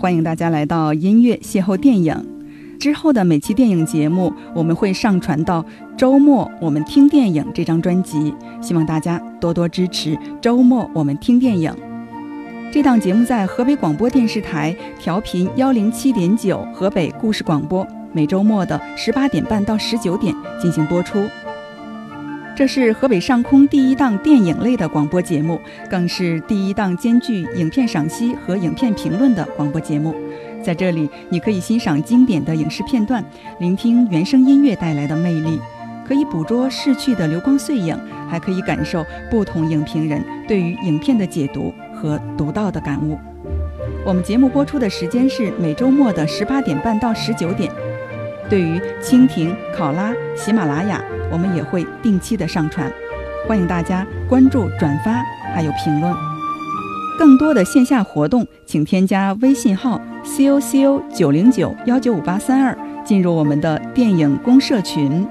欢迎大家来到音乐邂逅电影。之后的每期电影节目，我们会上传到周末我们听电影这张专辑，希望大家多多支持。周末我们听电影这档节目在河北广播电视台调频幺零七点九，河北故事广播，每周末的十八点半到十九点进行播出。这是河北上空第一档电影类的广播节目，更是第一档兼具影片赏析和影片评论的广播节目。在这里，你可以欣赏经典的影视片段，聆听原声音乐带来的魅力，可以捕捉逝去的流光碎影，还可以感受不同影评人对于影片的解读和独到的感悟。我们节目播出的时间是每周末的十八点半到十九点。对于蜻蜓、考拉、喜马拉雅，我们也会定期的上传，欢迎大家关注、转发，还有评论。更多的线下活动，请添加微信号 c o c o 九零九幺九五八三二，进入我们的电影公社群。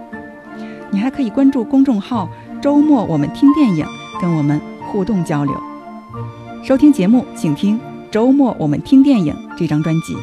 你还可以关注公众号“周末我们听电影”，跟我们互动交流。收听节目，请听《周末我们听电影》这张专辑。